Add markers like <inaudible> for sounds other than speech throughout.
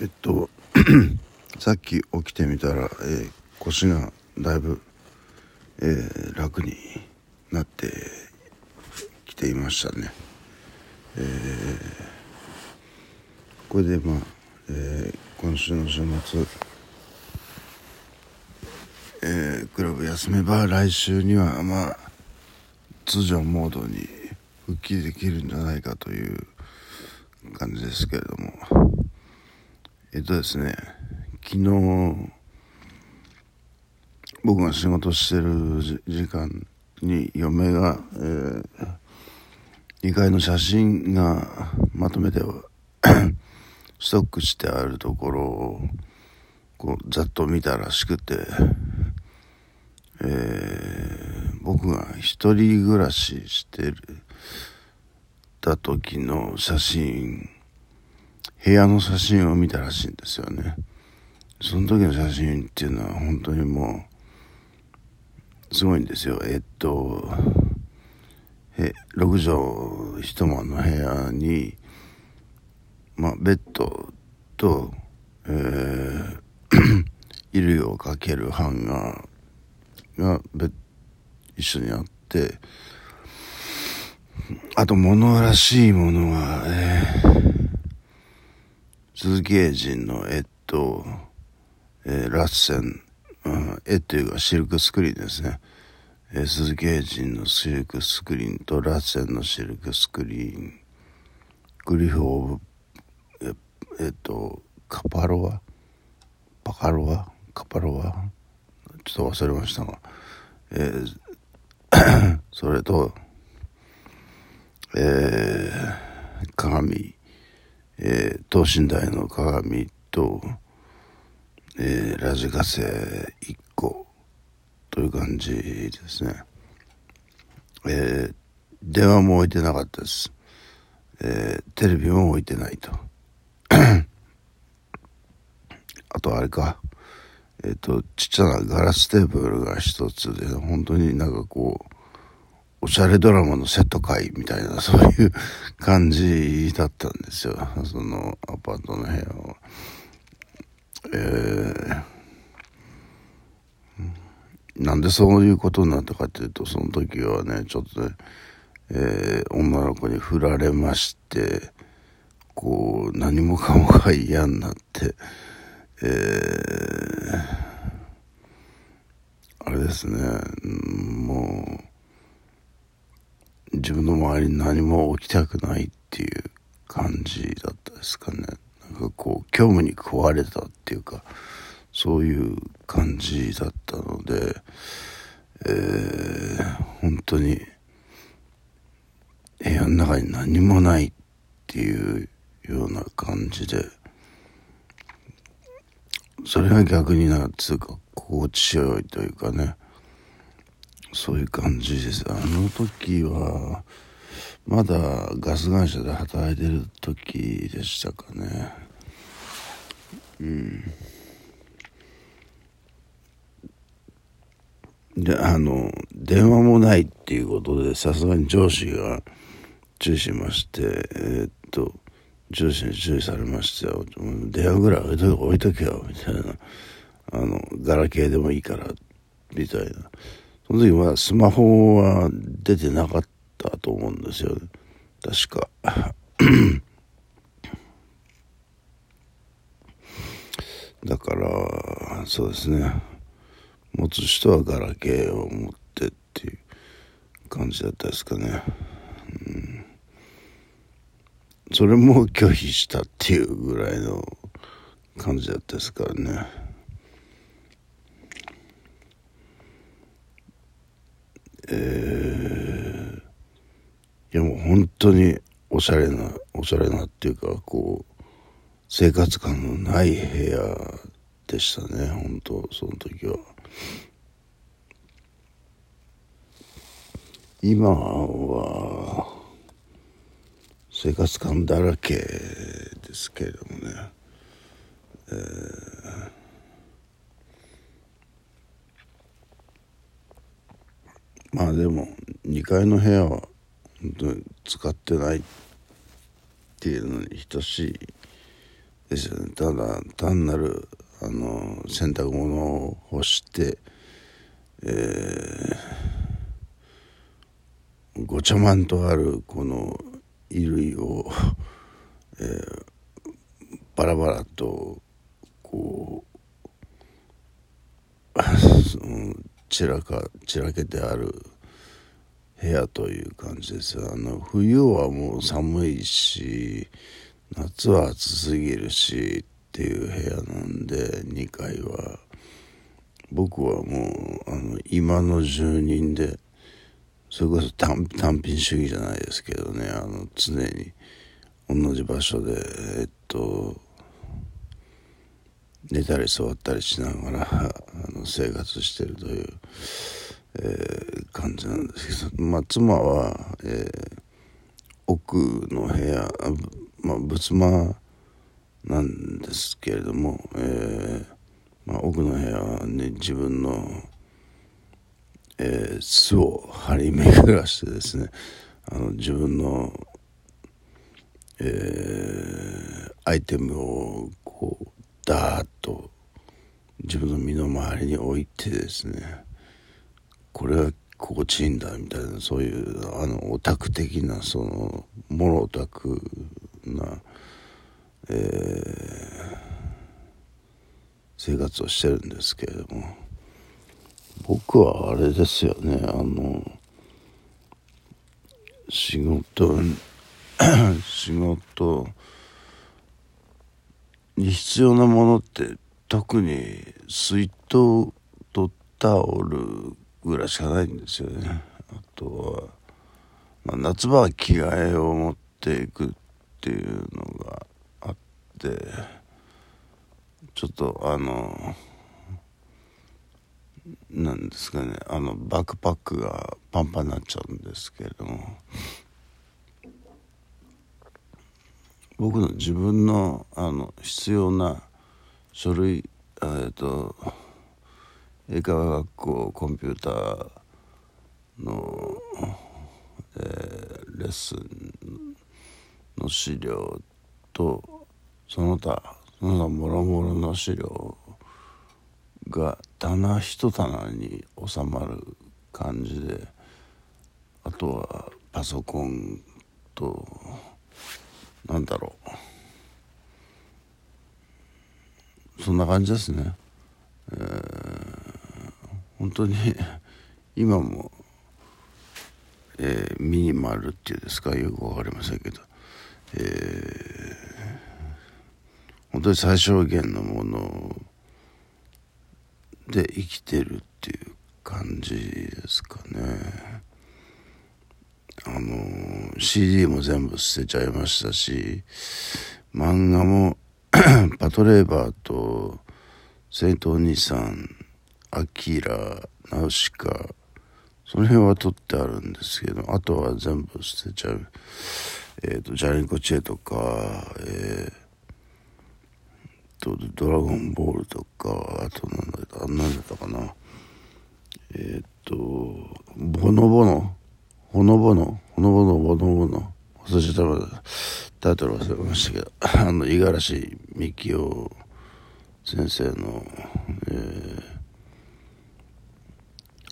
えっと <clears throat> さっき起きてみたら、えー、腰がだいぶ、えー、楽になってきていましたね。えー、これでまあ、え今週の週末、えクラブ休めば来週にはまあ通常モードに復帰できるんじゃないかという感じですけれどもえっとですね昨日僕が仕事してる時間に嫁が、えー、2階の写真がまとめて <coughs> ストックしてあるところをこうざっと見たらしくて、えー、僕が一人暮らししてるた時の写真部屋の写真を見たらしいんですよね。その時の写真っていうのは本当にもうすごいんですよ。えっとえ6畳一間の部屋にまあベッドとえー <coughs> 衣類をかけるハンガーが一緒にあってあと物らしいものが、えー、鈴木英人の絵と、えー、ラッセン、うん、絵というかシルクスクリーンですね。えー、鈴木英人のシルクスクリーンとラッセンのシルクスクリーン、グリフ・オブ、えっ、と、カパロワ？パカロワ？カパロワ？ちょっと忘れましたが、えー、<clears throat> それと、えー、鏡、えー、等身大の鏡と、えー、ラジカセ1個という感じですね。えー、電話も置いてなかったです。えー、テレビも置いてないと。<coughs> あとあれか、えっ、ー、と、ちっちゃなガラステーブルが一つで、本当になんかこう、おしゃれドラマのセット会みたいな、<laughs> そういう感じだったんですよ。そのアパートの部屋は。えー、なんでそういうことになったかっていうと、その時はね、ちょっとね、えー、女の子に振られまして、こう、何もかもが嫌になって、えー、あれですね、もう、り何も起きたくないっていう感じだったですかね。なんかこう虚無に食われたっていうかそういう感じだったので、えー、本当に部屋の中に何もないっていうような感じでそれが逆になんつうか心地よいというかねそういう感じです。あの時はまだガス会社で働いてる時でしたかね。うん。であの電話もないっていうことでさすがに上司が注意しましてえー、っと上司に注意されましたよ。電話ぐらい置いとけ置いとけよみたいな。あのガラケーでもいいからみたいな。その時はスマホは出てなかった。と思うんですよ、確か。だからそうですね。持つ人はガラケーを持ってっていう感じだったですかね、うん、それも拒否したっていうぐらいの感じだったですからね。えー、やもう本当におしゃれなおしゃれなっていうかこう生活感のない部屋でしたね本当その時は。今は生活感だらけですけれどもね、えーまあでも2階の部屋は使ってないっていうのに等しいですよね。ただ単なるあの洗濯物を干してえー、ごちゃまんとあるこの衣類を、<laughs> えー、バラバラとこう <laughs> 散らか散らけてある部屋という感じです。あの冬はもう寒いし夏は暑すぎるしっていう部屋なんで2階は。僕はもうあの今の住人でそれこそ単品主義じゃないですけどねあの常に同じ場所でえっと寝たり座ったりしながら <laughs> あの生活してるという、えー、感じなんですけど、まあ、妻は、えー、奥の部屋、まあ、仏間なんですけれども、えーまあ、奥の部屋に自分の、えー、巣を張り巡らしてですねあの自分の、えー、アイテムをこうダーッと自分の身の回りに置いてですねこれは心地いいんだみたいなそういうあのオタク的なそのモロオタクな、えー、生活をしてるんですけれども僕はあれですよねあの仕事 <coughs> 仕事に必要なものって特に水筒とタオルぐらいしかないんですよね。あとは、まあ、夏場は着替えを持っていくっていうのがあってちょっとあのなんですかねあのバックパックがパンパンになっちゃうんですけれども僕の自分のあの必要な書類えっ、ー、と英会話学校コンピューターの、えー、レッスンの資料とその他その他もろもろの資料が棚一棚に収まる感じであとはパソコンとなんだろう。そんな感じですね、本当に今も、えー、ミニマルっていうんですか？よく分かりませんけど、えー、本当に最小限のもので生きてるっていう感じですかね。あの CD も全部捨てちゃいましたし漫画も <clears throat> パトレーバーと聖イお兄さんアキラナウシカその辺は取ってあるんですけどあとは全部捨てちゃう。えっ、ー、とジャリンコチェとかえー、とドラゴンボールとかあとなんだった何だったかな。えっ、ー、とボノボノほのぼの、ほのぼの、ぼのぼの、忘れちゃったタイトル忘れましたけど、<laughs> あの、五十嵐美樹夫先生の、えー、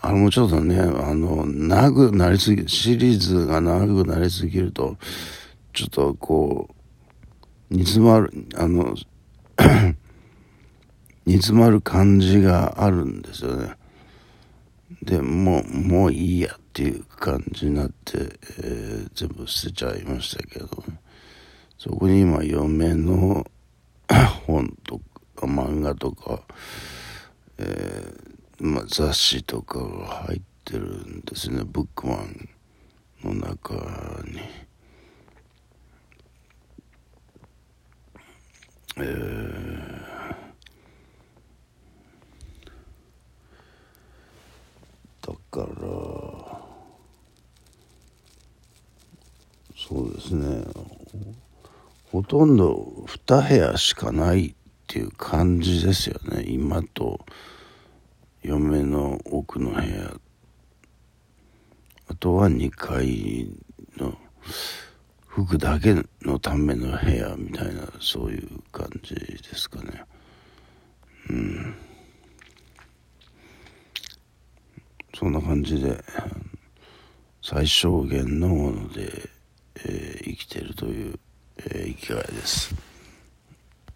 あの、もうちょっとね、あの、長くなりすぎ、シリーズが長くなりすぎると、ちょっとこう、煮詰まる、あの、<coughs> 煮詰まる感じがあるんですよね。でもうもういいやっていう感じになって、えー、全部捨てちゃいましたけど、そこに今嫁の本とか漫画とか、えー、まあ、雑誌とかが入ってるんですね。ブックマンの中に。えー。からそうですね。ほとんど2部屋しかないっていう感じですよね。今と嫁の奥の部屋。あとは2階の服だけのための部屋みたいなそういう感じですかね。うん。そんな感じで最小限のもので、えー、生きてるという、えー、生きがいです。